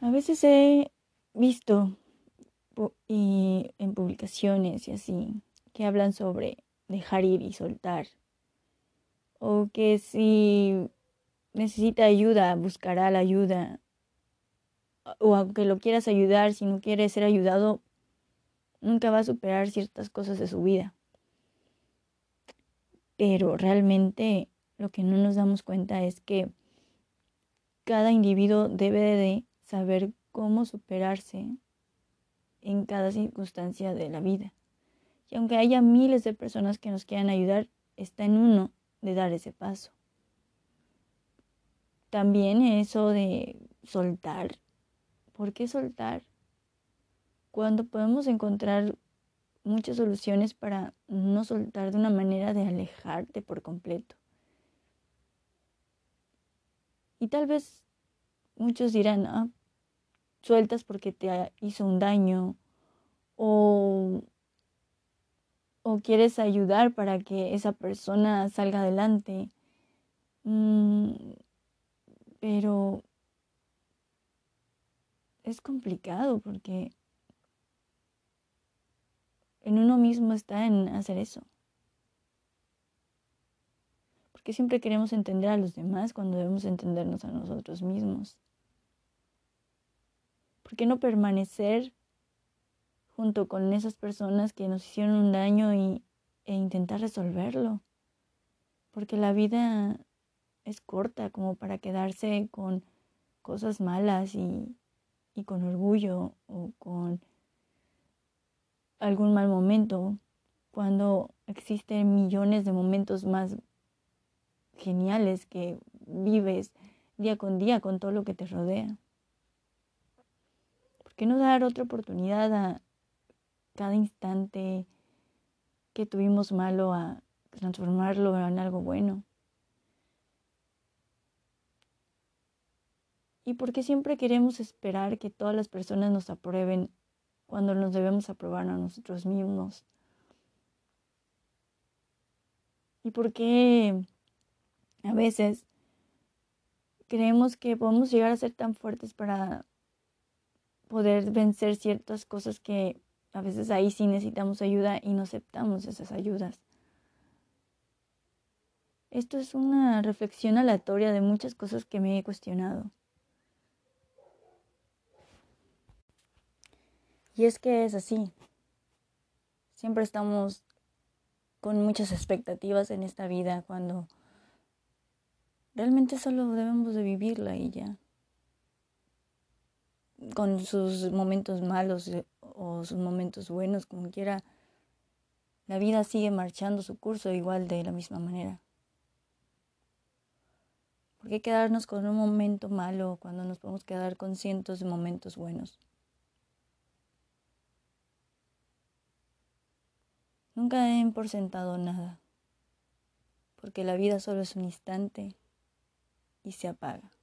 A veces he visto y en publicaciones y así que hablan sobre dejar ir y soltar. O que si necesita ayuda, buscará la ayuda. O aunque lo quieras ayudar, si no quiere ser ayudado, nunca va a superar ciertas cosas de su vida. Pero realmente lo que no nos damos cuenta es que cada individuo debe de saber cómo superarse en cada circunstancia de la vida. Y aunque haya miles de personas que nos quieran ayudar, está en uno de dar ese paso. También eso de soltar. ¿Por qué soltar? Cuando podemos encontrar muchas soluciones para no soltar de una manera de alejarte por completo. Y tal vez muchos dirán, ah, sueltas porque te hizo un daño o, o quieres ayudar para que esa persona salga adelante. Mm, pero es complicado porque en uno mismo está en hacer eso. Porque siempre queremos entender a los demás cuando debemos entendernos a nosotros mismos. ¿Por qué no permanecer junto con esas personas que nos hicieron un daño y, e intentar resolverlo? Porque la vida es corta como para quedarse con cosas malas y, y con orgullo o con algún mal momento, cuando existen millones de momentos más geniales que vives día con día con todo lo que te rodea. ¿Por qué no dar otra oportunidad a cada instante que tuvimos malo a transformarlo en algo bueno? ¿Y por qué siempre queremos esperar que todas las personas nos aprueben cuando nos debemos aprobar a nosotros mismos? ¿Y por qué a veces creemos que podemos llegar a ser tan fuertes para poder vencer ciertas cosas que a veces ahí sí necesitamos ayuda y no aceptamos esas ayudas. Esto es una reflexión aleatoria de muchas cosas que me he cuestionado. Y es que es así. Siempre estamos con muchas expectativas en esta vida cuando realmente solo debemos de vivirla y ya con sus momentos malos eh, o sus momentos buenos, como quiera, la vida sigue marchando su curso igual de la misma manera. ¿Por qué quedarnos con un momento malo cuando nos podemos quedar con cientos de momentos buenos? Nunca den por sentado nada, porque la vida solo es un instante y se apaga.